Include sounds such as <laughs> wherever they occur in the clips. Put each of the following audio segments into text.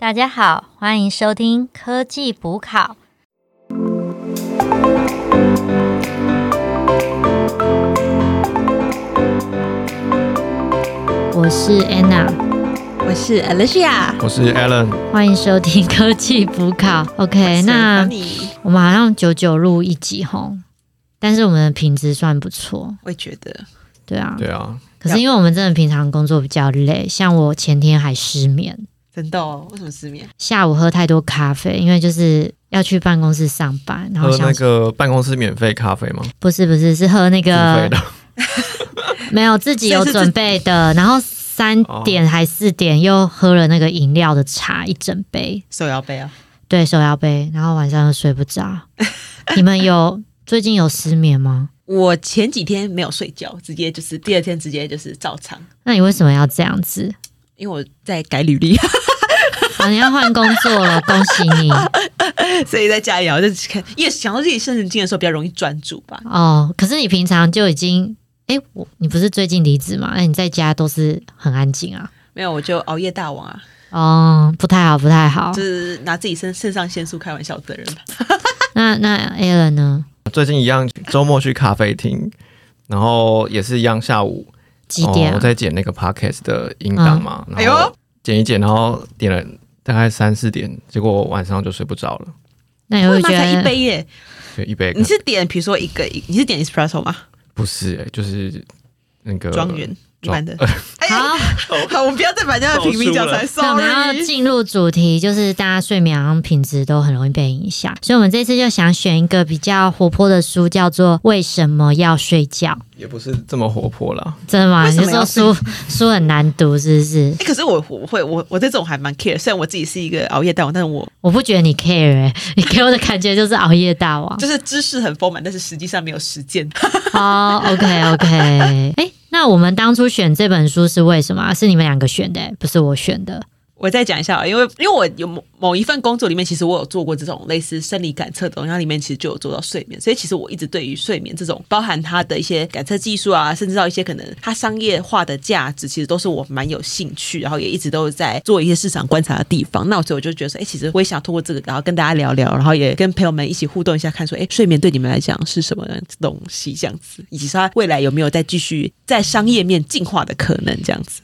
大家好，欢迎收听科技补考。我是 Anna，我是 Alicia，我是 Alan，欢迎收听科技补考。OK，那我们好像九九录一集吼，但是我们的品质算不错，我也觉得，对啊，对啊。可是因为我们真的平常工作比较累，像我前天还失眠，真的？为什么失眠？下午喝太多咖啡，因为就是要去办公室上班，然后喝那个办公室免费咖啡吗？不是不是，是喝那个 <laughs> <laughs> 没有自己有准备的，然后三点还四点又喝了那个饮料的茶一整杯，手摇杯啊？对，手摇杯，然后晚上又睡不着。<laughs> 你们有最近有失眠吗？我前几天没有睡觉，直接就是第二天直接就是照常。那你为什么要这样子？因为我在改履历，啊，你要换工作了，<laughs> 恭喜你！所以在家也要就是看，因为想到自己生神经的时候比较容易专注吧。哦，可是你平常就已经，哎，我你不是最近离职吗？那你在家都是很安静啊？没有，我就熬夜大王啊。哦，不太好，不太好，就是拿自己身肾上腺素开玩笑的人吧。<laughs> 那那 a l a n 呢？最近一样，周末去咖啡厅，然后也是一样，下午几点？我在剪那个 podcast 的音档嘛，然后剪一剪，然后点了大概三四点，结果晚上就睡不着了。那你会觉得一杯耶？对，一杯。你是点，比如说一个，你是点 espresso 吗？不是，欸，就是那个庄园。版的 <laughs> 好，好，我们不要再把这样的平民讲出来。我们要进入主题，就是大家睡眠品质都很容易被影响，所以我们这次就想选一个比较活泼的书，叫做《为什么要睡觉》。也不是这么活泼了，真的吗？你说书书很难读，是不是？可是我我会我我这种还蛮 care，虽然我自己是一个熬夜大王，但是我我不觉得你 care，<laughs> 你给我的感觉就是熬夜大王，就是知识很丰满，但是实际上没有实践。哦，OK OK，<laughs> 哎。那我们当初选这本书是为什么？是你们两个选的，不是我选的。我再讲一下，因为因为我有某某一份工作里面，其实我有做过这种类似生理感测的东西，它里面其实就有做到睡眠，所以其实我一直对于睡眠这种包含它的一些感测技术啊，甚至到一些可能它商业化的价值，其实都是我蛮有兴趣，然后也一直都在做一些市场观察的地方。那所以我就觉得说，哎，其实我也想通过这个，然后跟大家聊聊，然后也跟朋友们一起互动一下，看说，哎，睡眠对你们来讲是什么东西这样子，以及它未来有没有再继续在商业面进化的可能这样子。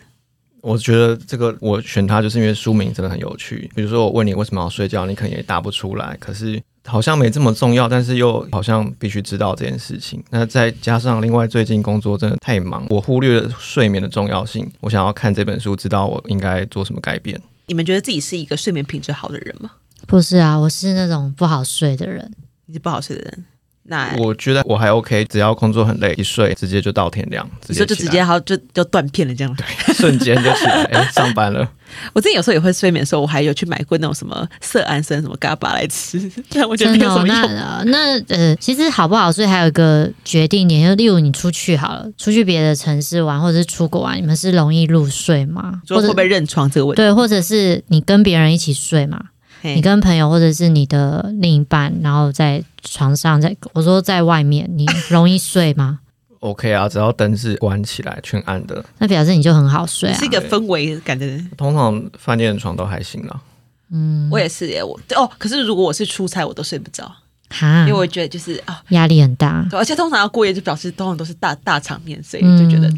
我觉得这个我选它，就是因为书名真的很有趣。比如说我问你为什么要睡觉，你可能也答不出来。可是好像没这么重要，但是又好像必须知道这件事情。那再加上另外最近工作真的太忙，我忽略了睡眠的重要性。我想要看这本书，知道我应该做什么改变。你们觉得自己是一个睡眠品质好的人吗？不是啊，我是那种不好睡的人。你是不好睡的人。那我觉得我还 OK，只要工作很累，一睡直接就到天亮，直接就直接好就就断片了这样，对，瞬间就起来上班了。<laughs> 我自己有时候也会睡眠的时候，我还有去买过那种什么色安生什么嘎巴来吃，<laughs> 但我觉得没有什么用。那呃，其实好不好睡还有一个决定点，就例如你出去好了，出去别的城市玩或者是出国玩，你们是容易入睡吗？或者会不会认床这个问题？对，或者是你跟别人一起睡嘛？你跟朋友或者是你的另一半，然后在床上，在我说在外面，你容易睡吗？<laughs> OK 啊，只要灯是关起来全暗的，那表示你就很好睡，是一个氛围感的人。通常饭店的床都还行啦。嗯，我也是耶，我哦，可是如果我是出差，我都睡不着，哈，因为我觉得就是啊，压力很大，而且通常要过夜，就表示通常都是大大场面，所以就觉得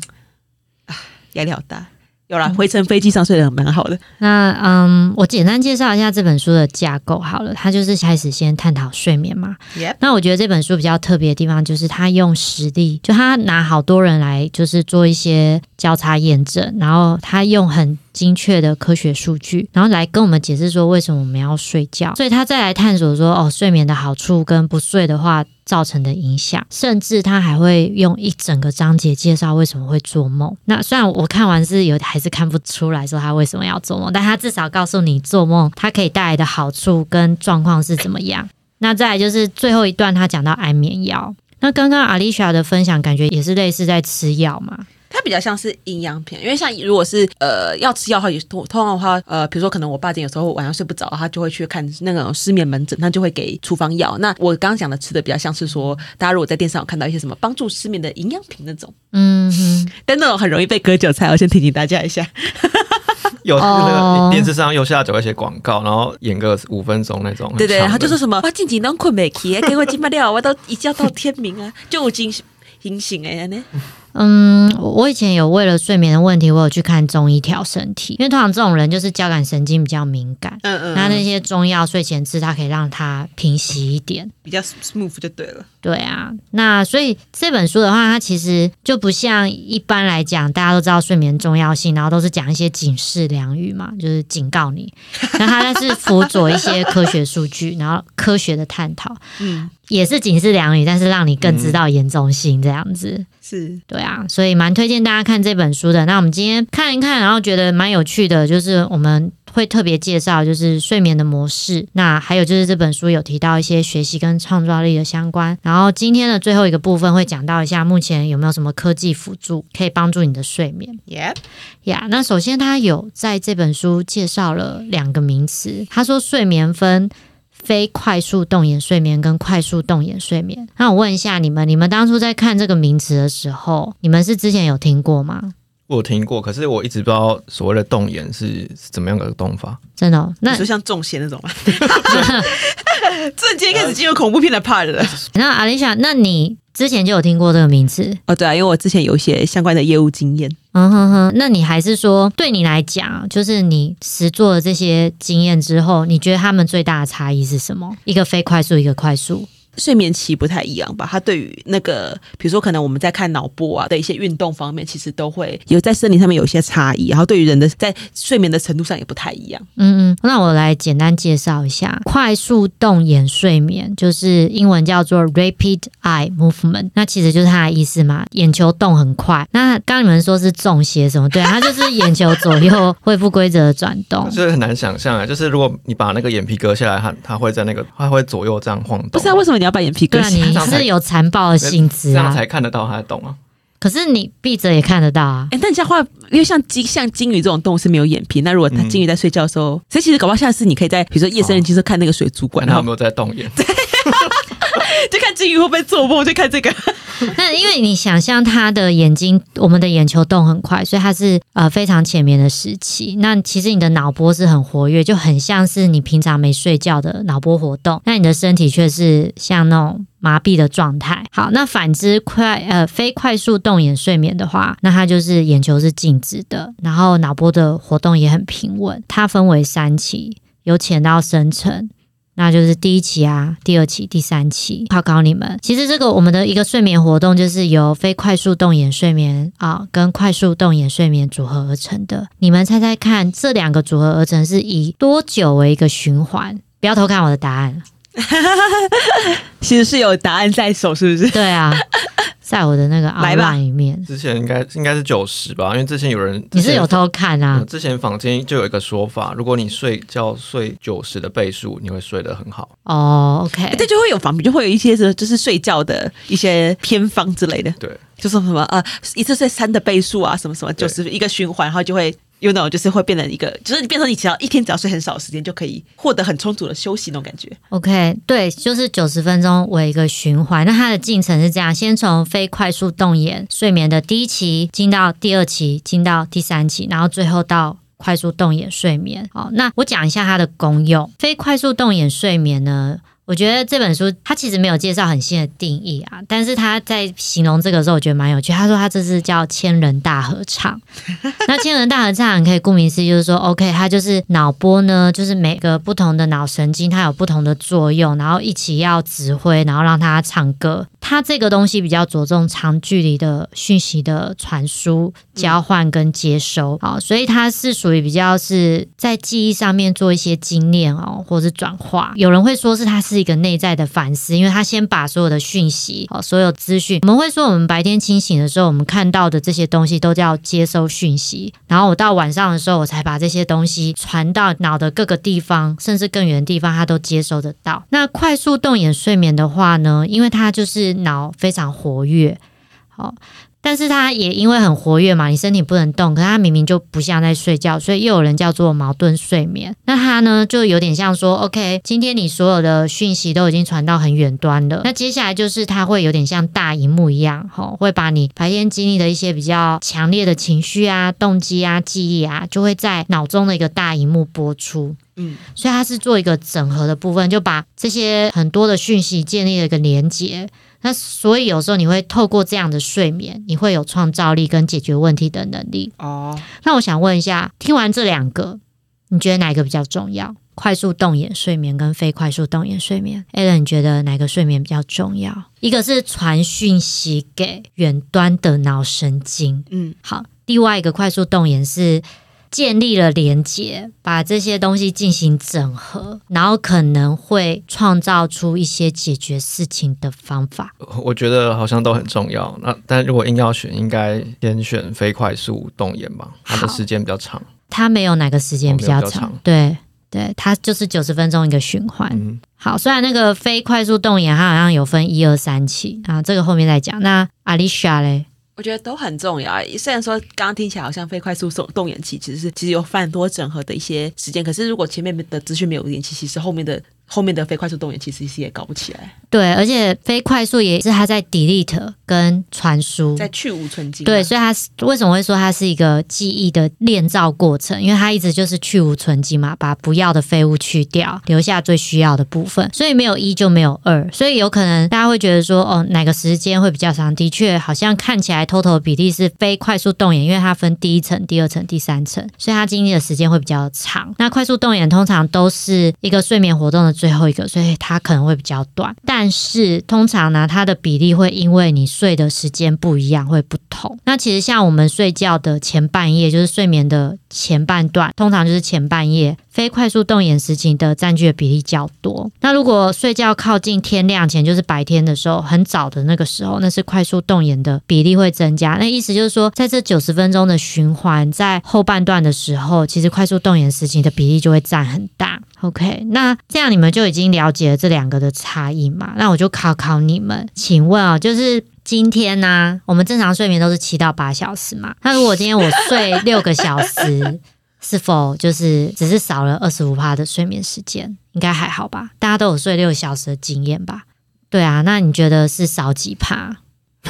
啊，压力好大。有啦，回程飞机上睡得蛮好的。那嗯，我简单介绍一下这本书的架构好了。它就是开始先探讨睡眠嘛。那我觉得这本书比较特别的地方，就是他用实例，就他拿好多人来，就是做一些交叉验证，然后他用很。精确的科学数据，然后来跟我们解释说为什么我们要睡觉，所以他再来探索说哦睡眠的好处跟不睡的话造成的影响，甚至他还会用一整个章节介绍为什么会做梦。那虽然我看完是有还是看不出来说他为什么要做梦，但他至少告诉你做梦它可以带来的好处跟状况是怎么样。那再来就是最后一段他讲到安眠药，那刚刚阿丽莎的分享感觉也是类似在吃药嘛。它比较像是营养品，因为像如果是呃要吃药的话，也通通常的话，呃，比如说可能我爸有时候晚上睡不着，他就会去看那种失眠门诊，他就会给处方药。那我刚刚讲的吃的比较像是说，大家如果在电视上有看到一些什么帮助失眠的营养品那种，嗯，但那种很容易被割韭菜，我先提醒大家一下。有那个电视上右下角一些广告，然后演个五分钟那种。对对，然后就说什么我近几能困没起，给我今不了，我都一觉到天明啊，就已经醒醒哎呢。嗯，我以前有为了睡眠的问题，我有去看中医调身体，因为通常这种人就是交感神经比较敏感，嗯嗯，那那些中药睡前吃，它可以让它平息一点，比较 smooth 就对了。对啊，那所以这本书的话，它其实就不像一般来讲，大家都知道睡眠重要性，然后都是讲一些警示良语嘛，就是警告你。<laughs> 那它是辅佐一些科学数据，然后科学的探讨，嗯，也是警示良语，但是让你更知道严重性这样子。是对啊，所以蛮推荐大家看这本书的。那我们今天看一看，然后觉得蛮有趣的，就是我们会特别介绍就是睡眠的模式。那还有就是这本书有提到一些学习跟创造力的相关。然后今天的最后一个部分会讲到一下，目前有没有什么科技辅助可以帮助你的睡眠？Yeah，呀，那首先他有在这本书介绍了两个名词，他说睡眠分。非快速动眼睡眠跟快速动眼睡眠，那我问一下你们，你们当初在看这个名词的时候，你们是之前有听过吗？我听过，可是我一直不知道所谓的动眼是怎么样的动法。真的？那就像中邪那种吗？<laughs> <laughs> 这今天开始进入恐怖片的 part 了。那阿丽莎，那你之前就有听过这个名词？哦，对啊，因为我之前有一些相关的业务经验。嗯哼哼，那你还是说，对你来讲，就是你实做了这些经验之后，你觉得他们最大的差异是什么？一个非快速，一个快速。睡眠期不太一样吧？它对于那个，比如说可能我们在看脑波啊的一些运动方面，其实都会有在生理上面有一些差异。然后对于人的在睡眠的程度上也不太一样。嗯嗯，那我来简单介绍一下快速动眼睡眠，就是英文叫做 rapid eye movement。那其实就是它的意思嘛，眼球动很快。那刚你们说是中邪什么？对，它就是眼球左右会不规则的转动。这很难想象啊，就是如果你把那个眼皮割下来，它它会在那个它会左右这样晃动。不是啊，为什么你？要把眼皮割下，你是有残暴的性质啊，这样才看得到他的洞啊。可是你闭着也看得到啊。哎，但这样话，因为像金像金鱼这种动物是没有眼皮，那如果它金鱼在睡觉的时候，所以其实搞不好下次你可以在比如说夜深人静时候看那个水族馆，它有没有在动眼？<laughs> 至于会不会做梦，就看这个。<laughs> 那因为你想象他的眼睛，我们的眼球动很快，所以它是呃非常浅眠的时期。那其实你的脑波是很活跃，就很像是你平常没睡觉的脑波活动。那你的身体却是像那种麻痹的状态。好，那反之快呃非快速动眼睡眠的话，那它就是眼球是静止的，然后脑波的活动也很平稳。它分为三期，由浅到深层。那就是第一期啊，第二期、第三期。考考你们，其实这个我们的一个睡眠活动，就是由非快速动眼睡眠啊跟快速动眼睡眠组合而成的。你们猜猜看，这两个组合而成是以多久为一个循环？不要偷看我的答案。<laughs> 其实是有答案在手，是不是？对啊。在我的那个来吧里面，之前应该应该是九十吧，因为之前有人你是有偷看啊。之前坊间就有一个说法，如果你睡觉睡九十的倍数，你会睡得很好。哦，OK，这就会有房就会有一些是就是睡觉的一些偏方之类的。对，就说什么呃，一次睡三的倍数啊，什么什么，就是一个循环，然后就会。You know，就是会变成一个，就是你变成你只要一天只要睡很少时间，就可以获得很充足的休息那种感觉。OK，对，就是九十分钟为一个循环。那它的进程是这样：先从非快速动眼睡眠的第一期进到第二期，进到第三期，然后最后到快速动眼睡眠。好，那我讲一下它的功用。非快速动眼睡眠呢？我觉得这本书它其实没有介绍很新的定义啊，但是他在形容这个时候，我觉得蛮有趣。他说他这是叫 <laughs> 千人大合唱。那千人大合唱可以顾名思义，就是说，OK，它就是脑波呢，就是每个不同的脑神经它有不同的作用，然后一起要指挥，然后让它唱歌。它这个东西比较着重长距离的讯息的传输、交换跟接收，好，所以它是属于比较是在记忆上面做一些精炼哦，或者是转化。有人会说是它是。一个内在的反思，因为它先把所有的讯息、哦，所有资讯，我们会说，我们白天清醒的时候，我们看到的这些东西都叫接收讯息，然后我到晚上的时候，我才把这些东西传到脑的各个地方，甚至更远的地方，它都接收得到。那快速动眼睡眠的话呢，因为它就是脑非常活跃，好。但是他也因为很活跃嘛，你身体不能动，可他明明就不像在睡觉，所以又有人叫做矛盾睡眠。那他呢，就有点像说，OK，今天你所有的讯息都已经传到很远端了，那接下来就是他会有点像大荧幕一样，吼，会把你白天经历的一些比较强烈的情绪啊、动机啊、记忆啊，就会在脑中的一个大荧幕播出。嗯，所以它是做一个整合的部分，就把这些很多的讯息建立了一个连接。那所以有时候你会透过这样的睡眠，你会有创造力跟解决问题的能力。哦，那我想问一下，听完这两个，你觉得哪一个比较重要？快速动眼睡眠跟非快速动眼睡眠？Alan，你觉得哪个睡眠比较重要？一个是传讯息给远端的脑神经，嗯，好，另外一个快速动眼是。建立了连接，把这些东西进行整合，然后可能会创造出一些解决事情的方法。我觉得好像都很重要。那但如果硬要选，应该先选非快速动眼吧，它的时间比较长。它没有哪个时间比较长，对对，它就是九十分钟一个循环。好，虽然那个非快速动眼，它好像有分一二三期啊，这个后面再讲。那阿丽莎嘞？我觉得都很重要。虽然说刚刚听起来好像非快速动动眼期其实是其实有非常多整合的一些时间，可是如果前面的资讯没有连起，其实后面的。后面的非快速动眼其实也搞不起来，对，而且非快速也是它在 delete 跟传输，在去无存记，对，所以它为什么会说它是一个记忆的炼造过程？因为它一直就是去无存精嘛，把不要的废物去掉，留下最需要的部分，所以没有一就没有二，所以有可能大家会觉得说，哦，哪个时间会比较长？的确，好像看起来 total 比例是非快速动眼，因为它分第一层、第二层、第三层，所以它经历的时间会比较长。那快速动眼通常都是一个睡眠活动的。最后一个，所以它可能会比较短，但是通常呢，它的比例会因为你睡的时间不一样会不同。那其实像我们睡觉的前半夜，就是睡眠的前半段，通常就是前半夜。非快速动眼时期的占据的比例较多。那如果睡觉靠近天亮前，就是白天的时候，很早的那个时候，那是快速动眼的比例会增加。那意思就是说，在这九十分钟的循环，在后半段的时候，其实快速动眼时期的比例就会占很大。OK，那这样你们就已经了解了这两个的差异嘛？那我就考考你们，请问啊，就是今天呢，我们正常睡眠都是七到八小时嘛？那如果今天我睡六个小时？<laughs> 是否就是只是少了二十五趴的睡眠时间？应该还好吧？大家都有睡六小时的经验吧？对啊，那你觉得是少几趴？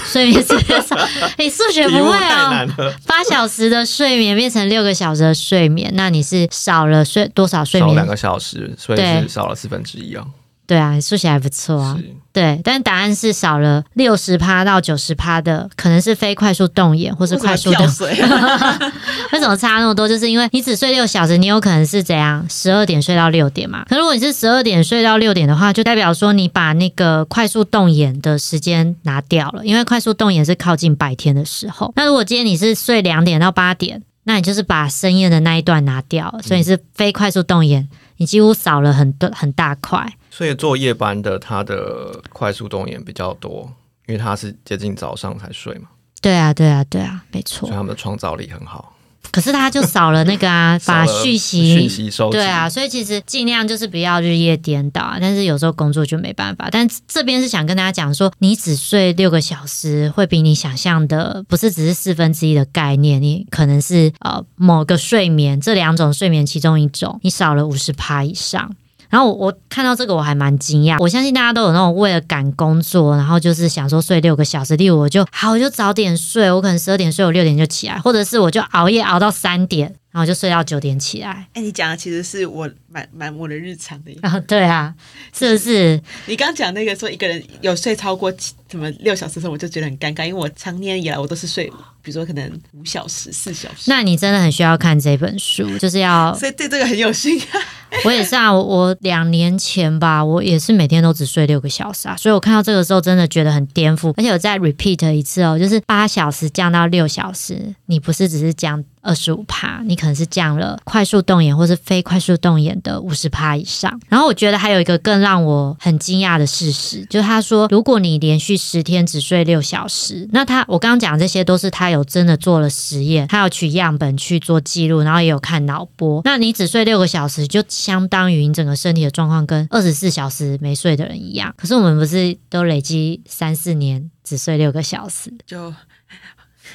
睡眠时间少？<laughs> 你数学不会哦？八小时的睡眠变成六个小时的睡眠，那你是少了睡多少睡眠？两个小时，所以是少了四分之一啊。对啊，数学还不错啊。对，但答案是少了六十趴到九十趴的，可能是非快速动眼或是快速的。<laughs> 为什么差那么多？就是因为你只睡六小时，你有可能是怎样十二点睡到六点嘛。可如果你是十二点睡到六点的话，就代表说你把那个快速动眼的时间拿掉了，因为快速动眼是靠近白天的时候。那如果今天你是睡两点到八点，那你就是把深夜的那一段拿掉，所以是非快速动眼，你几乎少了很多很大块。所以做夜班的，他的快速动眼比较多，因为他是接近早上才睡嘛。对啊，对啊，对啊，没错。所以他们的创造力很好。可是他就少了那个啊，<laughs> 把讯息讯息收对啊，所以其实尽量就是不要日夜颠倒啊。但是有时候工作就没办法。但这边是想跟大家讲说，你只睡六个小时，会比你想象的不是只是四分之一的概念，你可能是呃某个睡眠这两种睡眠其中一种，你少了五十趴以上。然后我我看到这个我还蛮惊讶，我相信大家都有那种为了赶工作，然后就是想说睡六个小时，例如我就好我就早点睡，我可能十二点睡，我六点就起来，或者是我就熬夜熬到三点。然后就睡到九点起来。哎，你讲的其实是我蛮蛮我的日常的。<laughs> 啊，对啊，是不是？你刚讲那个说一个人有睡超过什么六小时的时候，我就觉得很尴尬，因为我常年以来我都是睡，比如说可能五小时、四小时。那你真的很需要看这本书，就是要。所以对这个很有心。<laughs> 我也是啊，我两年前吧，我也是每天都只睡六个小时啊，所以我看到这个时候真的觉得很颠覆，而且我再 repeat 一次哦，就是八小时降到六小时，你不是只是降。二十五趴，你可能是降了快速动眼或是非快速动眼的五十趴以上。然后我觉得还有一个更让我很惊讶的事实，就是他说，如果你连续十天只睡六小时，那他我刚刚讲这些都是他有真的做了实验，他有取样本去做记录，然后也有看脑波。那你只睡六个小时，就相当于你整个身体的状况跟二十四小时没睡的人一样。可是我们不是都累积三四年只睡六个小时，就。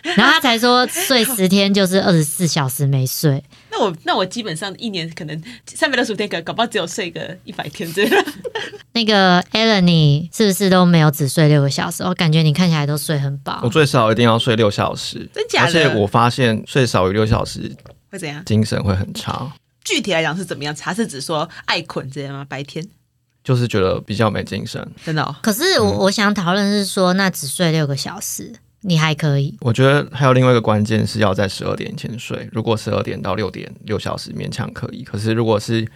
<laughs> 然后他才说睡十天就是二十四小时没睡。那我那我基本上一年可能三百六十五天，可搞不好只有睡个一百天这样。<laughs> 那个 Ellen，你是不是都没有只睡六个小时？我感觉你看起来都睡很饱。我最少一定要睡六小时，真假的？而且我发现睡少于六小时会怎样？精神会很差。具体来讲是怎么样？查是指说爱困这样吗？白天就是觉得比较没精神，真的。可是我我想讨论是说，那只睡六个小时。你还可以，我觉得还有另外一个关键是要在十二点前睡。如果十二点到六点六小时勉强可以，可是如果是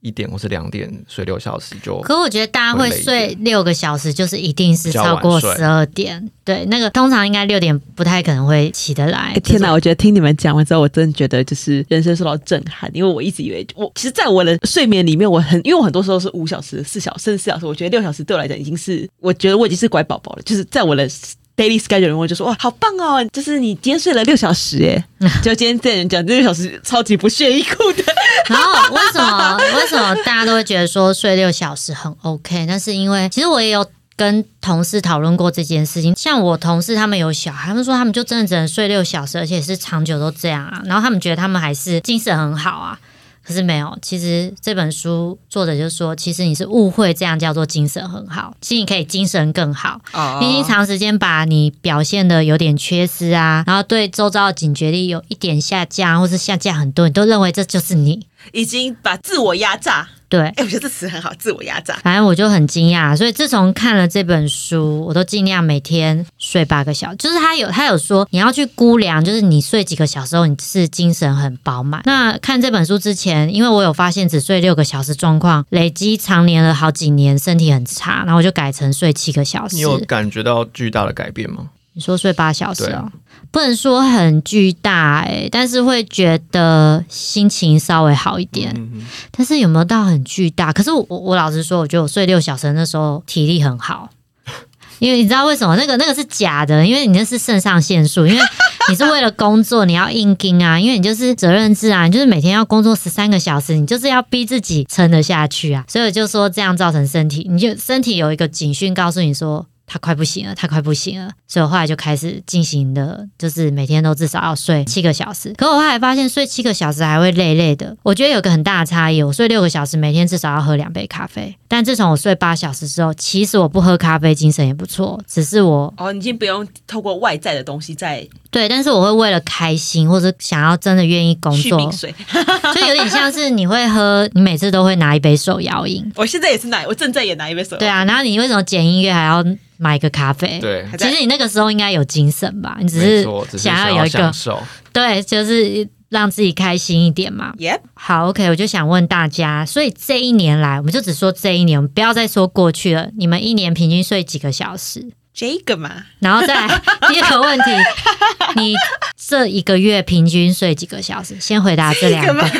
一点或是两点睡六小时就……可我觉得大家会睡六个小时，就是一定是超过十二点。对，那个通常应该六点不太可能会起得来。天哪！我觉得听你们讲完之后，我真的觉得就是人生受到震撼，因为我一直以为我其实，在我的睡眠里面，我很因为我很多时候是五小时、四小时甚至四小时，我觉得六小时对我来讲已经是我觉得我已经是乖宝宝了，就是在我的。Daily schedule，我就说哇，好棒哦！就是你今天睡了六小时，哎，<laughs> 就今天这人讲这六小时超级不屑一顾的。<laughs> 然后为什么为什么大家都会觉得说睡六小时很 OK？那是因为其实我也有跟同事讨论过这件事情。像我同事他们有小孩，他们说他们就真的只能睡六小时，而且是长久都这样啊。然后他们觉得他们还是精神很好啊。可是没有，其实这本书作者就说，其实你是误会这样叫做精神很好，其实你可以精神更好。你已经长时间把你表现的有点缺失啊，然后对周遭的警觉力有一点下降，或是下降很多，你都认为这就是你已经把自我压榨。对，哎，我觉得这词很好，自我压榨。反正我就很惊讶，所以自从看了这本书，我都尽量每天睡八个小时。就是他有他有说，你要去估量，就是你睡几个小时后，你是精神很饱满。那看这本书之前，因为我有发现只睡六个小时状况，累积常年了好几年，身体很差，然后我就改成睡七个小时。你有感觉到巨大的改变吗？你说睡八小时哦，不能说很巨大哎，但是会觉得心情稍微好一点。但是有没有到很巨大？可是我我老实说，我觉得我睡六小时那时候体力很好，<laughs> 因为你知道为什么？那个那个是假的，因为你那是肾上腺素，因为你是为了工作，你要硬盯啊，因为你就是责任制啊，你就是每天要工作十三个小时，你就是要逼自己撑得下去啊。所以我就说这样造成身体，你就身体有一个警讯告诉你说。他快不行了，他快不行了，所以我后来就开始进行的，就是每天都至少要睡七个小时。可我后来发现睡七个小时还会累累的。我觉得有个很大的差异，我睡六个小时，每天至少要喝两杯咖啡。但自从我睡八小时之后，其实我不喝咖啡，精神也不错。只是我哦，已经不用透过外在的东西在对，但是我会为了开心或者想要真的愿意工作，就有点像是你会喝，你每次都会拿一杯手摇饮。<laughs> 我现在也是拿，我正在也拿一杯手。对啊，然后你为什么剪音乐还要？买个咖啡，对，其实你那个时候应该有精神吧？你只是想要有一个，对，就是让自己开心一点嘛。耶，好，OK，我就想问大家，所以这一年来，我们就只说这一年，我们不要再说过去了。你们一年平均睡几个小时？这个嘛，然后再 <laughs> 第二个问题，你这一个月平均睡几个小时？先回答这两个。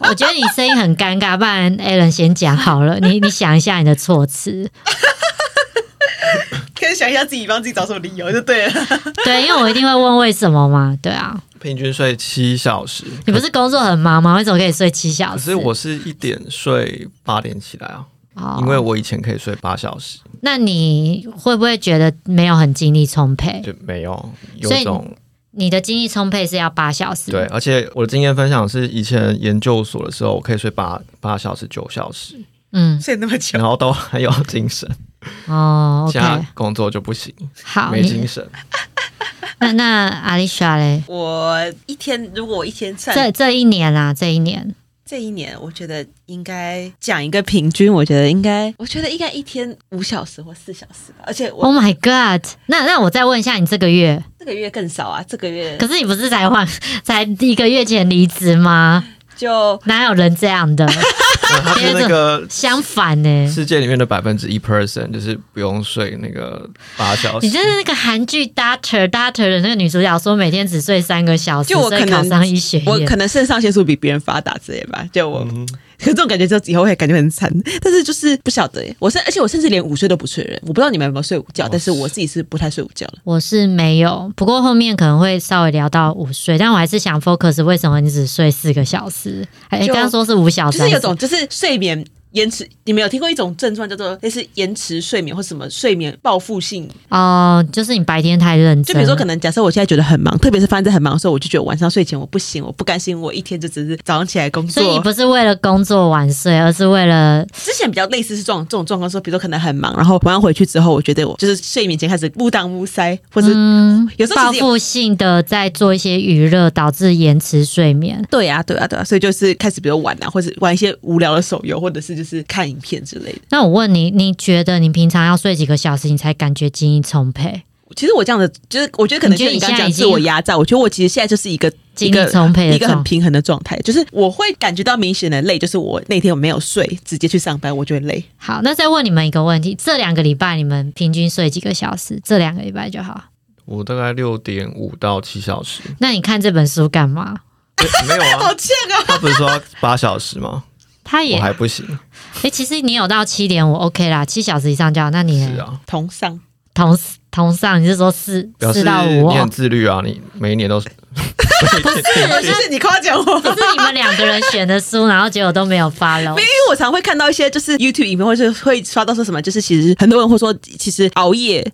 我觉得你声音很尴尬，不然 Alan 先讲好了。你你想一下你的措辞。<laughs> 可以想一下自己帮自己找什么理由就对了。对，因为我一定会问为什么嘛。对啊，平均睡七小时。你不是工作很忙吗？为什么可以睡七小时？可是我是一点睡八点起来啊。哦。因为我以前可以睡八小时。那你会不会觉得没有很精力充沛？就没有，有种你的精力充沛是要八小时。对，而且我的经验分享是，以前研究所的时候，我可以睡八八小时、九小时。嗯，睡那么久，然后都很有精神。哦，OK，工作就不行，好没精神。<laughs> 那那阿丽莎嘞？我一天如果我一天这这一年啊，这一年，这一年，我觉得应该讲一个平均，我觉得应该，我觉得应该一天五小时或四小时吧。而且，Oh my God！那那我再问一下，你这个月？这个月更少啊，这个月。可是你不是才换，才一个月前离职吗？就哪有人这样的？<laughs> 他是那个相反呢，世界里面的百分之一 person 就是不用睡那个八小时。你就是那个韩剧《Doctor Doctor》的那个女主角，说每天只睡三个小时，就我可能考上医学院，我可能肾上腺素比别人发达之类吧，就我。可这种感觉就以后会感觉很惨，但是就是不晓得。我甚而且我甚至连午睡都不睡人，我不知道你们有没有睡午觉，但是我自己是不太睡午觉了。我是没有，不过后面可能会稍微聊到午睡，但我还是想 focus 为什么你只睡四个小时？哎，刚刚说是五小时，就是有种就是睡眠。延迟，你们有听过一种症状叫做类似延迟睡眠或什么睡眠报复性？哦，就是你白天太认真。就比如说，可能假设我现在觉得很忙，特别是发生在很忙的时候，我就觉得晚上睡前我不行，我不甘心，我一天就只是早上起来工作。所以你不是为了工作晚睡，而是为了之前比较类似是这种这种状况，说比如说可能很忙，然后晚上回去之后，我觉得我就是睡眠前开始不当乌塞，或者有时候报复性的在做一些娱乐，导致延迟睡眠。对啊，对啊，对啊，所以就是开始比如玩啊，或者玩一些无聊的手游，或者是就是看影片之类的。那我问你，你觉得你平常要睡几个小时，你才感觉精力充沛？其实我这样的，就是我觉得可能就你刚刚讲自我压榨，我觉得我其实现在就是一个精力充沛、一个很平衡的状态，就是我会感觉到明显的累，就是我那天我没有睡，直接去上班，我就会累。好，那再问你们一个问题：这两个礼拜你们平均睡几个小时？这两个礼拜就好。我大概六点五到七小时。那你看这本书干嘛？没有啊，<laughs> 好欠啊！他不是说八小时吗？他也还不行。哎，其实你有到七点五，OK 啦，七小时以上就好。那你是啊，同上同同上，你是说四四到五？你很自律啊，你每一年都 <laughs> 是。不是，就是你夸奖我。不是你们两个人选的书，然后结果都没有发了。<laughs> 因为我常会看到一些就是 YouTube 影片，或是会刷到说什么，就是其实很多人会说，其实熬夜。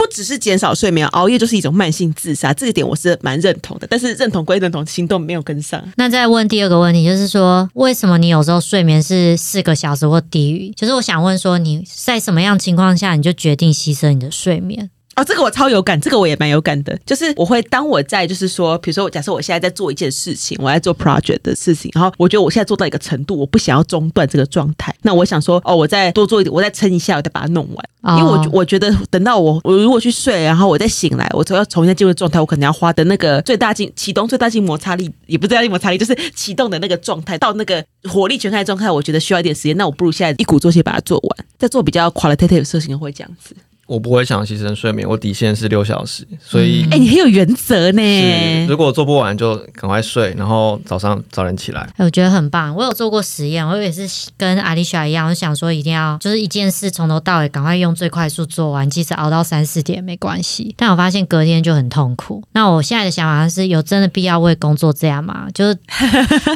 不只是减少睡眠，熬夜就是一种慢性自杀，这一点我是蛮认同的。但是认同归认同，行动没有跟上。那再问第二个问题，就是说，为什么你有时候睡眠是四个小时或低于？就是我想问说，你在什么样情况下，你就决定牺牲你的睡眠？哦，这个我超有感，这个我也蛮有感的。就是我会当我在，就是说，比如说，假设我现在在做一件事情，我在做 project 的事情，然后我觉得我现在做到一个程度，我不想要中断这个状态。那我想说，哦，我再多做一点，我再撑一下，我再把它弄完。因为我我觉得等到我我如果去睡，然后我再醒来，我就要重新进入状态，我可能要花的那个最大劲启动最大劲摩擦力，也不是最大劲摩擦力，就是启动的那个状态到那个火力全开状态，我觉得需要一点时间。那我不如现在一鼓作气把它做完，再做比较 qualitative 的事情会这样子。我不会想牺牲睡眠，我底线是六小时，所以哎，你很有原则呢。如果做不完就赶快睡，然后早上早点起来。哎我觉得很棒。我有做过实验，我也是跟阿丽莎一样，我想说一定要就是一件事从头到尾赶快用最快速做完，即使熬到三四点没关系。但我发现隔天就很痛苦。那我现在的想法是有真的必要为工作这样吗？<laughs> 就是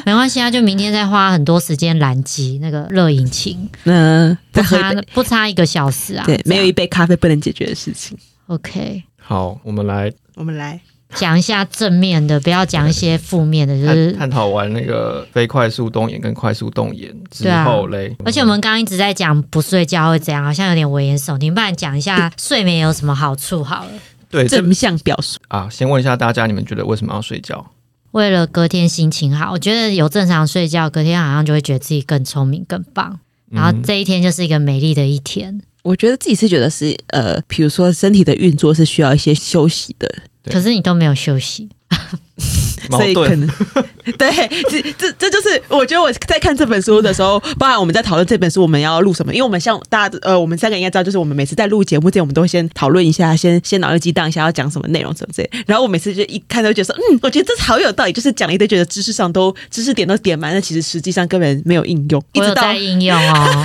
没关系啊，就明天再花很多时间拦机那个热引擎，嗯，不差不差一个小时啊。对，没有一杯咖啡。不能解决的事情。OK，好，我们来，我们来讲一下正面的，不要讲一些负面的，就是探讨完那个非快速动眼跟快速动眼之后嘞。而且我们刚刚一直在讲不睡觉会怎样，好像有点危言耸听。不然讲一下睡眠有什么好处好了。对，正向表述啊。先问一下大家，你们觉得为什么要睡觉？为了隔天心情好。我觉得有正常睡觉，隔天好像就会觉得自己更聪明、更棒，然后这一天就是一个美丽的一天。我觉得自己是觉得是呃，比如说身体的运作是需要一些休息的，可是你都没有休息，<laughs> 所以可能 <laughs> 对，这这这就是我觉得我在看这本书的时候，<laughs> 包含我们在讨论这本书我们要录什么，因为我们像大家呃，我们三个应该知道，就是我们每次在录节目之前，我们都会先讨论一下，先先脑力激荡一下要讲什么内容什么之类，然后我每次就一看都觉得说，嗯，我觉得这好有道理，就是讲了一堆，觉得知识上都知识点都点满，了其实实际上根本没有应用，一直在应用哦。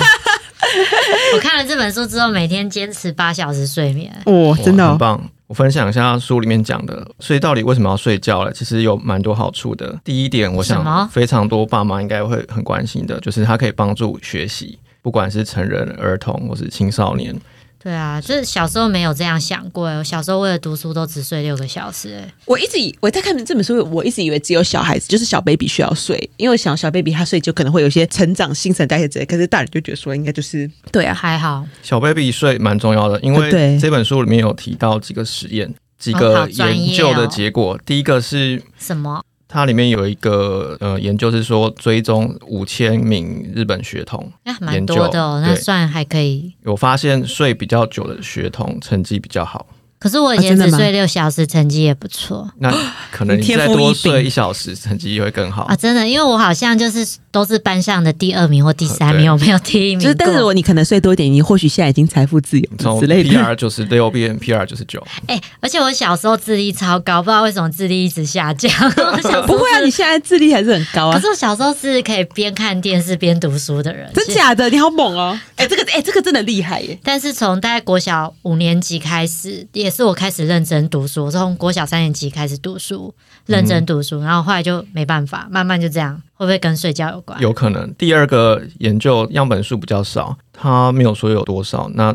<laughs> 我看了这本书之后，每天坚持八小时睡眠，哇，真的很棒！我分享一下书里面讲的，所以到底为什么要睡觉了？其实有蛮多好处的。第一点，我想非常多爸妈应该会很关心的，就是它可以帮助学习，不管是成人、儿童或是青少年。对啊，就是小时候没有这样想过。我小时候为了读书都只睡六个小时。我一直以我在看这本书，我一直以为只有小孩子，就是小 baby 需要睡，因为想小 baby 他睡就可能会有一些成长、新陈代谢之类。可是大人就觉得说应该就是对啊，还好。小 baby 睡蛮重要的，因为这本书里面有提到几个实验、几个研究的结果。第一个是什么？它里面有一个呃研究是说追踪五千名日本学童，那蛮多的哦，那算还可以。有发现睡比较久的学童成绩比较好。可是我以前只睡六小时，成绩也不错。那 <gasps> 可能你再多睡一小时，成绩会更好啊！真的，因为我好像就是都是班上的第二名或第三名，我没有第一名。就是，但是我你可能睡多一点，你或许现在已经财富自由之类的。P R 九十六变 P R 九十九。哎，而且我小时候智力超高，不知道为什么智力一直下降。<laughs> 不会啊，你现在智力还是很高啊。可是我小时候是可以边看电视边读书的人。真假的？你好猛哦！<laughs> 哎，这个哎，这个真的厉害耶！但是从大概国小五年级开始，也是我开始认真读书，我是从国小三年级开始读书，认真读书，然后后来就没办法，慢慢就这样，会不会跟睡觉有关？有可能。第二个研究样本数比较少，它没有说有多少。那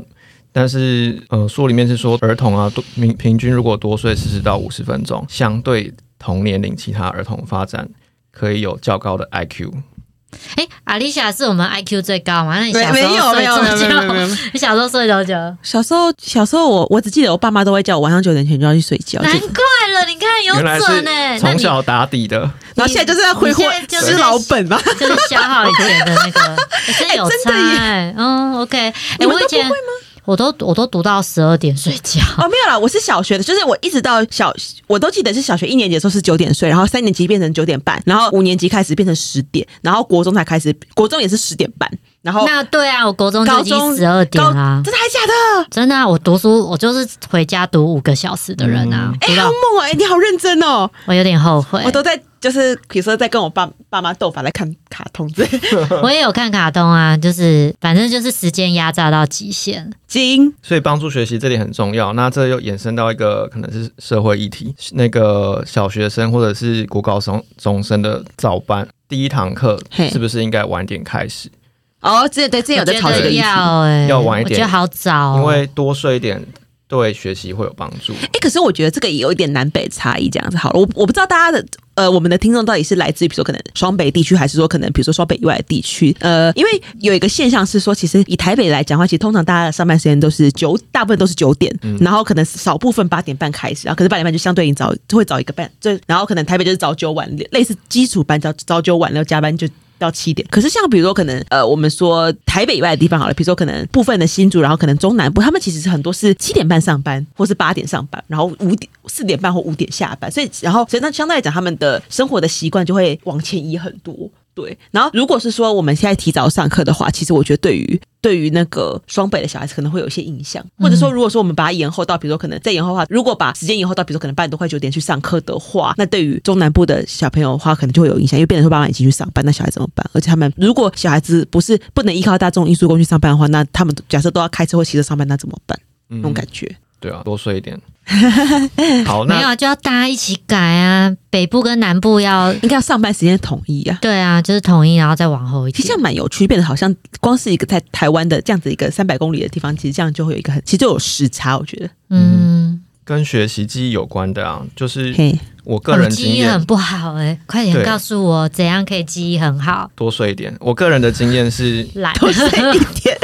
但是呃，书里面是说儿童啊，多平平均如果多睡四十到五十分钟，相对同年龄其他儿童发展可以有较高的 IQ。哎，阿丽莎是我们 IQ 最高嘛？那你小时候没有没有没有睡多久？<laughs> 你小时候睡多久？小时候，小时候我我只记得我爸妈都会叫我晚上九点前就要去睡觉，难怪了，你看有准哎、是那你从小打底的，然后现在就是在挥霍就是吃老本嘛。就是消耗以前的那个，欸真的有差真的耶哎、嗯，OK，哎、你们我以前我都我都读到十二点睡觉，哦，没有啦，我是小学的，就是我一直到小，我都记得是小学一年级的时候是九点睡，然后三年级变成九点半，然后五年级开始变成十点，然后国中才开始，国中也是十点半，然后那对啊，我国中就已高中经十二点高啦。真的还假的？真的啊，我读书我就是回家读五个小时的人啊，哎、好猛哦、哎、你好认真哦、我有点后悔。我都在就是比如说在跟我爸爸妈斗法，来看卡通之类。<laughs> 我也有看卡通啊，就是反正就是时间压榨到极限。精所以帮助学习这点很重要。那这又衍生到一个可能是社会议题，那个小学生或者是国高中中生的早班第一堂课是不是应该晚点开始？哦，之前对之前有在吵这个议题。要哎、要晚一点我觉得好早、哦，因为多睡一点对学习会有帮助。哎、可是我觉得这个也有一点南北差异，这样子好了。我我不知道大家的呃，我们的听众到底是来自于比如说可能双北地区，还是说可能比如说双北以外的地区？呃，因为有一个现象是说，其实以台北来讲的话，其实通常大家的上班时间都是九，大部分都是九点，然后可能少部分八点半开始，然后可是八点半就相对应早，就会早一个半，就然后可能台北就是早九晚六，类似基础班早早九晚六加班就。到七点，可是像比如说可能呃，我们说台北以外的地方好了，比如说可能部分的新竹，然后可能中南部，他们其实是很多是七点半上班，或是八点上班，然后五点四点半或五点下班，所以然后所以那相对来讲，他们的生活的习惯就会往前移很多。对，然后如果是说我们现在提早上课的话，其实我觉得对于对于那个双北的小孩子可能会有一些影响，或者说如果说我们把它延后到，比如说可能再延后的话，如果把时间延后到比如说可能八点多快九点去上课的话，那对于中南部的小朋友的话，可能就会有影响，因为变成说爸妈已经去上班，那小孩怎么办？而且他们如果小孩子不是不能依靠大众运输工具上班的话，那他们假设都要开车或骑车上班，那怎么办？那种感觉。对啊，多睡一点。好，那没有啊，就要大家一起改啊，北部跟南部要应该要上班时间统一啊。对啊，就是统一，然后再往后一点其实这。样蛮有趣，变得好像光是一个在台湾的这样子一个三百公里的地方，其实这样就会有一个很，其实就有时差。我觉得，嗯，跟学习记忆有关的啊，就是嘿，我个人我记经验忆很不好哎、快点告诉我怎样可以记忆很好。多睡一点。我个人的经验是，懒，多睡一点。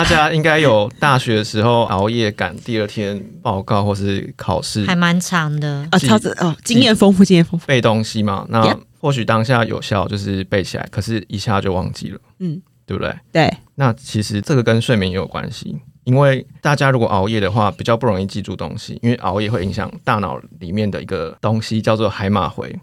大家应该有大学的时候熬夜赶第二天报告或是考试还蛮长的。啊，超子哦，经验丰富，经验丰富。背东西嘛。那或许当下有效，就是背起来，可是一下就忘记了，嗯，对不对？对，那其实这个跟睡眠也有关系，因为大家如果熬夜的话，比较不容易记住东西，因为熬夜会影响大脑里面的一个东西叫做海马回。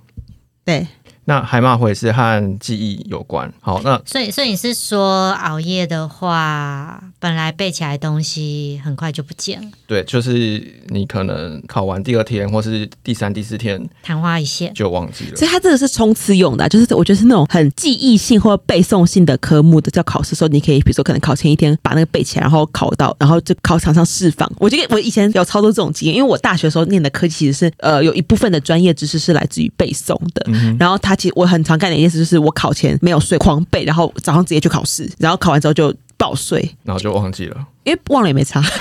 对，那海马回是和记忆有关。好，那所以，所以你是说熬夜的话，本来背起来的东西很快就不见了，对，就是你可能考完第二天或是第三、第四天昙花一现。就忘记了。所以它这个是冲刺用的啊、就是我觉得是那种很记忆性或背诵性的科目的，叫考试的时候，你可以比如说可能考前一天把那个背起来，然后考到，然后就考场上释放。我觉得我以前有操作这种经验，因为我大学的时候念的科技其实是呃有一部分的专业知识是来自于背诵的，嗯然后他其实我很常干的一件事就是我考前没有睡，狂背，然后早上直接去考试，然后考完之后就爆睡，然后就忘记了，因为忘了也没差。<laughs>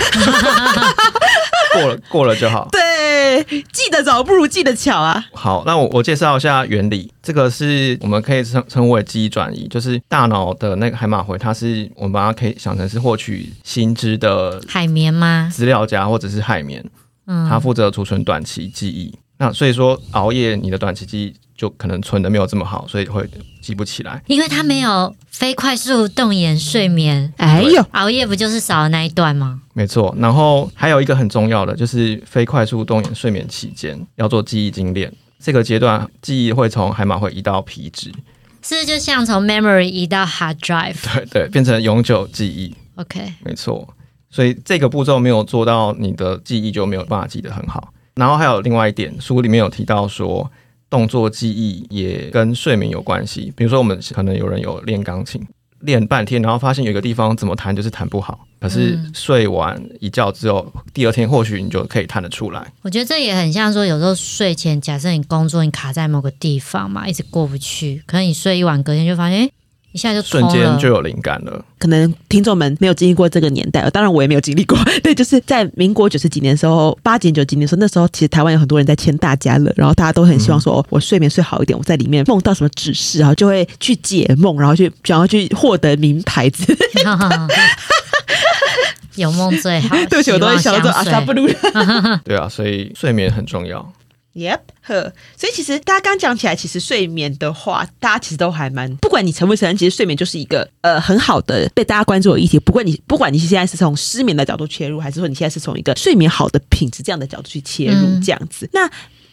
过了过了就好。对，记得早不如记得巧啊。好，那我我介绍一下原理。这个是我们可以称称为记忆转移，就是大脑的那个海马回，它是我们把它可以想成是获取新知的海绵吗？资料夹或者是海绵，嗯，它负责储存短期记忆。那所以说熬夜，你的短期记忆就可能存的没有这么好，所以会记不起来。因为他没有非快速动眼睡眠，哎呦，熬夜不就是少了那一段吗？没错，然后还有一个很重要的就是非快速动眼睡眠期间要做记忆精炼。这个阶段记忆会从海马会移到皮质，是就像从 memory 移到 hard drive。对对，变成永久记忆。OK，没错，所以这个步骤没有做到，你的记忆就没有办法记得很好。然后还有另外一点，书里面有提到说，动作记忆也跟睡眠有关系。比如说，我们可能有人有练钢琴，练半天，然后发现有一个地方怎么弹就是弹不好。可是睡完一觉之后，第二天或许你就可以弹得出来。我觉得这也很像说，有时候睡前，假设你工作你卡在某个地方嘛，一直过不去，可能你睡一晚，隔天就发现，哎。一下就瞬间就有灵感了。可能听众们没有经历过这个年代，当然我也没有经历过。<laughs> 对，就是在民国九十几年的时候，八几九几年的时候，那时候其实台湾有很多人在签大家乐，然后大家都很希望说，我睡眠睡好一点，我在里面梦到什么指示，然后就会去解梦，然后去想要去获得名牌子。有梦最好。对不起，我都会想到阿萨布鲁。对啊，所以睡眠很重要。Yep，呵，所以其实大家刚讲起来，其实睡眠的话，大家其实都还蛮，不管你承不承认，其实睡眠就是一个呃很好的被大家关注的议题。不过你不管你现在是从失眠的角度切入，还是说你现在是从一个睡眠好的品质这样的角度去切入，这样子，那。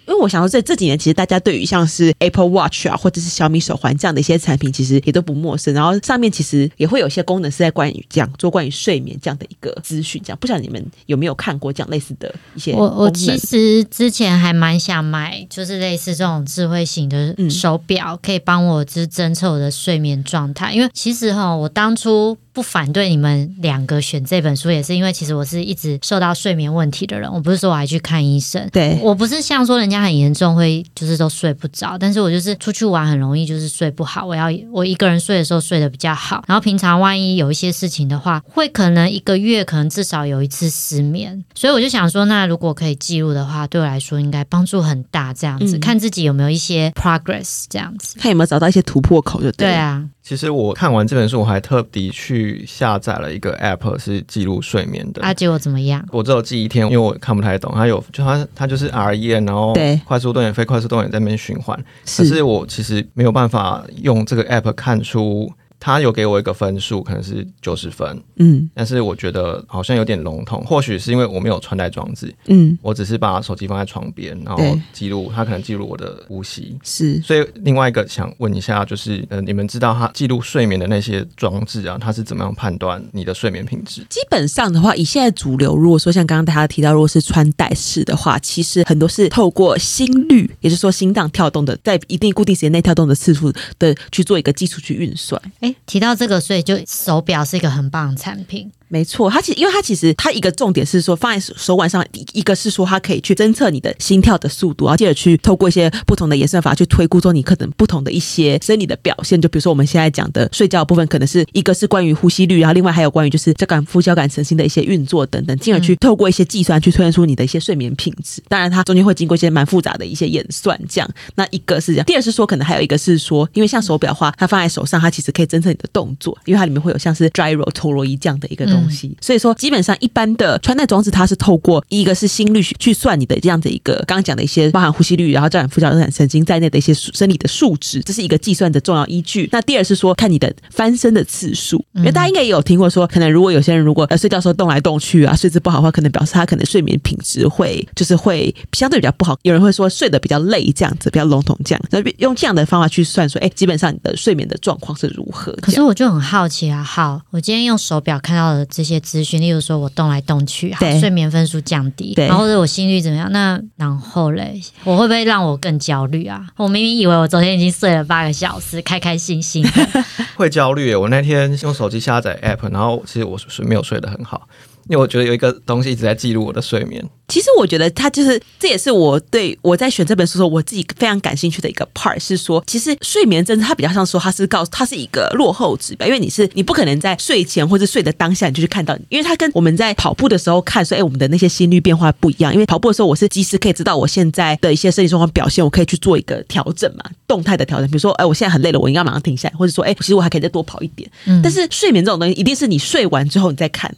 因为我想说，这这几年其实大家对于像是 Apple Watch 啊，或者是小米手环这样的一些产品，其实也都不陌生。然后上面其实也会有一些功能是在关于这样做关于睡眠这样的一个资讯。这样不知道你们有没有看过这样类似的一些？我我其实之前还蛮想买，就是类似这种智慧型的手表，可以帮我就是侦测我的睡眠状态。因为其实哈，我当初。不反对你们两个选这本书，也是因为其实我是一直受到睡眠问题的人。我不是说我还去看医生，对我不是像说人家很严重会就是都睡不着，但是我就是出去玩很容易就是睡不好。我要我一个人睡的时候睡得比较好，然后平常万一有一些事情的话，会可能一个月可能至少有一次失眠。所以我就想说，那如果可以记录的话，对我来说应该帮助很大。这样子看自己有没有一些 progress，这样子看有没有找到一些突破口就对。对啊。其实我看完这本书，我还特地去下载了一个 App，是记录睡眠的。啊，结果怎么样？我只有记一天，因为我看不太懂。它有，就它它就是 R E N，然后快速动眼、非快速动眼在那边循环。可是我其实没有办法用这个 App 看出。他有给我一个分数，可能是九十分，嗯，但是我觉得好像有点笼统，或许是因为我没有穿戴装置，嗯，我只是把手机放在床边，然后记录，他可能记录我的呼吸，是，所以另外一个想问一下，就是呃，你们知道他记录睡眠的那些装置啊，他是怎么样判断你的睡眠品质？基本上的话，以现在主流，如果说像刚刚大家提到，如果是穿戴式的话，其实很多是透过心率，也就是说心脏跳动的，在一定固定时间内跳动的次数的去做一个基础去运算，哎。提到这个，所以就手表是一个很棒的产品。没错，它其实因为它其实它一个重点是说放在手腕上，一个是说它可以去侦测你的心跳的速度，然后接着去透过一些不同的演算法去推估说你可能不同的一些生理的表现。就比如说我们现在讲的睡觉部分，可能是一个是关于呼吸率，然后另外还有关于就是交感副交感神经的一些运作等等，进而去透过一些计算去推算出你的一些睡眠品质。当然，它中间会经过一些蛮复杂的一些演算。这样，那一个是这样，第二是说可能还有一个是说，因为像手表的话，它放在手上，它其实可以侦测你的动作，因为它里面会有像是 gyro 陀螺仪这样的一个东西，所以说。基本上，一般的穿戴装置，它是透过一个是心率去算你的这样的一个刚刚讲的一些包含呼吸率，然后交感副交感神经在内的一些生理的数值，这是一个计算的重要依据。那第二是说看你的翻身的次数，因为大家应该也有听过说，可能如果有些人如果呃睡觉时候动来动去啊，睡姿不好的话，可能表示他可能睡眠品质会就是会相对比较不好。有人会说睡得比较累，这样子比较笼统这样，那用这样的方法去算说，哎，基本上你的睡眠的状况是如何？可是我就很好奇啊，好，我今天用手表看到的这些资讯，例如。说我动来动去，好，睡眠分数降低，然后或者我心率怎么样？那然后嘞，我会不会让我更焦虑啊？我明明以为我昨天已经睡了八个小时，开开心心。<laughs> <laughs> 会焦虑。我那天用手机下载 app，然后其实我是没有睡得很好。因为我觉得有一个东西一直在记录我的睡眠。其实我觉得它就是，这也是我对我在选这本书的时候，我自己非常感兴趣的一个 part 是说，其实睡眠真的它比较像说，它是告诉它是一个落后指标，因为你是你不可能在睡前或者睡的当下你就去看到，因为它跟我们在跑步的时候看说，哎，我们的那些心率变化不一样。因为跑步的时候我是及时可以知道我现在的一些身体状况表现，我可以去做一个调整嘛，动态的调整。比如说，哎，我现在很累了，我应该马上停下来，或者说，哎，其实我还可以再多跑一点。但是睡眠这种东西，一定是你睡完之后你再看，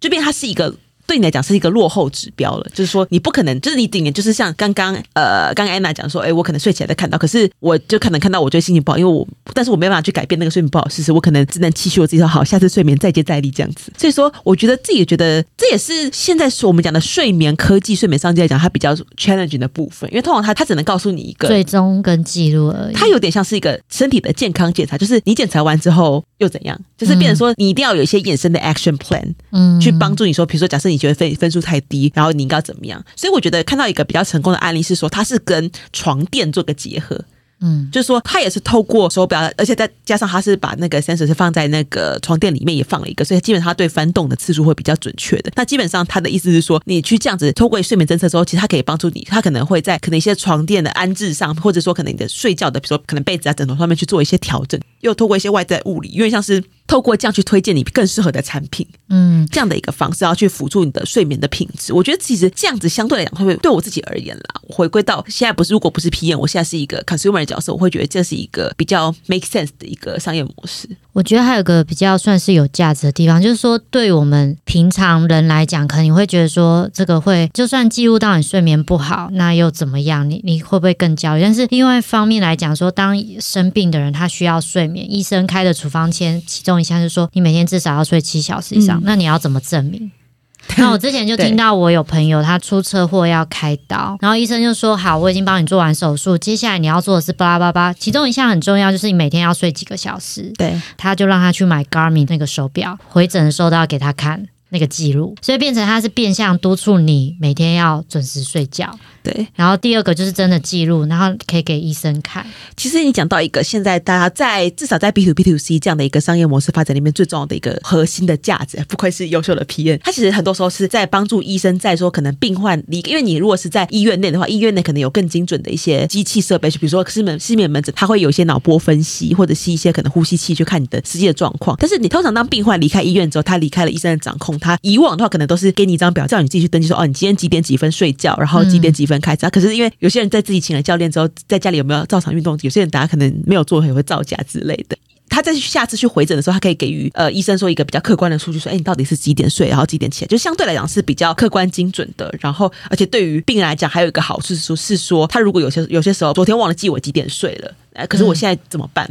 这边它是一个。对你来讲是一个落后指标了，就是说你不可能，就是你顶年就是像刚刚呃，刚刚安娜讲说，哎，我可能睡起来再看到，可是我就可能看到，我觉得心情不好，因为我，但是我没办法去改变那个睡眠不好事实，我可能只能期许我自己说好，下次睡眠再接再厉这样子。所以说，我觉得自己觉得这也是现在说我们讲的睡眠科技、睡眠商机来讲，它比较 challenging 的部分，因为通常它它只能告诉你一个最终跟记录而已，它有点像是一个身体的健康检查，就是你检查完之后又怎样，就是变成说你一定要有一些衍生的 action plan，嗯，去帮助你说，比如说假设你觉得分分数太。低，然后你应该怎么样？所以我觉得看到一个比较成功的案例是说，它是跟床垫做个结合，嗯，就是说它也是透过手表，而且再加上它是把那个 sensor 是放在那个床垫里面也放了一个，所以基本上它对翻动的次数会比较准确的。那基本上它的意思是说，你去这样子透过睡眠侦测之后，其实它可以帮助你，它可能会在可能一些床垫的安置上，或者说可能你的睡觉的，比如说可能被子啊、枕头上面去做一些调整，又透过一些外在物理，因为像是。透过这样去推荐你更适合的产品，嗯，这样的一个方式要去辅助你的睡眠的品质。我觉得其实这样子相对来讲，会不会对我自己而言啦？回归到现在不是，如果不是 PM，我现在是一个 consumer 的角色，我会觉得这是一个比较 make sense 的一个商业模式。我觉得还有个比较算是有价值的地方，就是说对我们平常人来讲，可能你会觉得说这个会就算记录到你睡眠不好，那又怎么样？你你会不会更焦虑？但是另外一方面来讲，说当生病的人他需要睡眠，医生开的处方签其中一项是说你每天至少要睡七小时以上，那你要怎么证明？<laughs> 那我之前就听到我有朋友他出车祸要开刀，然后医生就说好，我已经帮你做完手术，接下来你要做的是巴拉巴拉，其中一项很重要，就是你每天要睡几个小时。对，他就让他去买 Garmin 那个手表，回诊的时候都要给他看。那个记录，所以变成它是变相督促你每天要准时睡觉。对，然后第二个就是真的记录，然后可以给医生看。其实你讲到一个现在大家在至少在 B to B to C 这样的一个商业模式发展里面最重要的一个核心的价值，不愧是优秀的 P N 它其实很多时候是在帮助医生在说可能病患离，因为你如果是在医院内的话，医院内可能有更精准的一些机器设备，就比如说失眠失眠门诊，它会有一些脑波分析，或者是一些可能呼吸器去看你的实际的状况。但是你通常当病患离开医院之后，他离开了医生的掌控，他以往的话可能都是给你一张表，叫你自己去登记说哦，你今天几点几分睡觉，然后几点几分开车。可是因为有些人在自己请了教练之后，在家里有没有照常运动？有些人大家可能没有做，也会造假之类的。他在下次去回诊的时候，他可以给予呃医生说一个比较客观的数据，说哎，你到底是几点睡，然后几点起来，就相对来讲是比较客观精准的。然后，而且对于病人来讲，还有一个好处是说，是说他如果有些有些时候昨天忘了记我几点睡了，哎，可是我现在怎么办？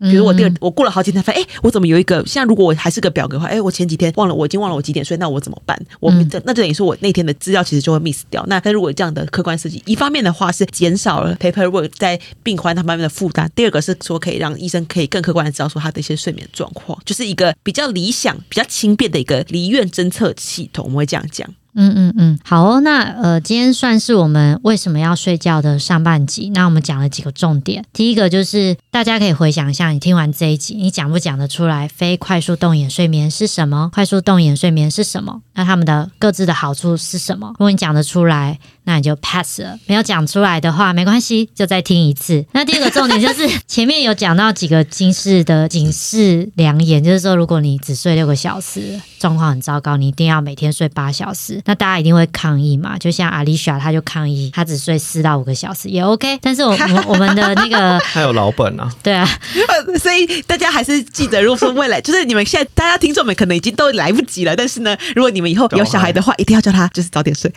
比如我第二，我过了好几天，发现哎，我怎么有一个？现在如果我还是个表格的话，哎，我前几天忘了，我已经忘了我几点睡，那我怎么办？我这那就等于说我那天的资料其实就会 miss 掉。那那如果这样的客观设计，一方面的话是减少了 paperwork 在病患他方面的负担，第二个是说可以让医生可以更客观的知道说他的一些睡眠状况，就是一个比较理想、比较轻便的一个离院侦测系统。我们会这样讲。嗯嗯嗯，好哦。那呃，今天算是我们为什么要睡觉的上半集。那我们讲了几个重点。第一个就是大家可以回想一下，你听完这一集，你讲不讲得出来非快速动眼睡眠是什么？快速动眼睡眠是什么？那他们的各自的好处是什么？如果你讲得出来。那你就 pass 了，没有讲出来的话没关系，就再听一次。那第二个重点就是 <laughs> 前面有讲到几个警示的警示良言，就是说如果你只睡六个小时，状况很糟糕，你一定要每天睡八小时。那大家一定会抗议嘛？就像阿丽莎，她就抗议，她只睡四到五个小时也 OK。但是我 <laughs> 我我们的那个还有老本啊，对啊，所以大家还是记得，如果说未来就是你们现在大家听众们可能已经都来不及了，但是呢，如果你们以后有小孩的话，一定要叫他就是早点睡。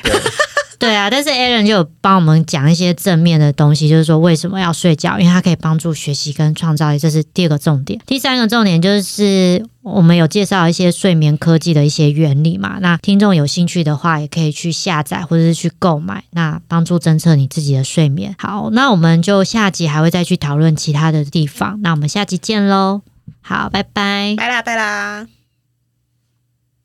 对啊，但是 Aaron 就有帮我们讲一些正面的东西，就是说为什么要睡觉，因为它可以帮助学习跟创造力，这是第二个重点。第三个重点就是我们有介绍一些睡眠科技的一些原理嘛，那听众有兴趣的话，也可以去下载或者是去购买，那帮助侦测你自己的睡眠。好，那我们就下集还会再去讨论其他的地方，那我们下集见喽。好，拜拜，拜啦，拜啦。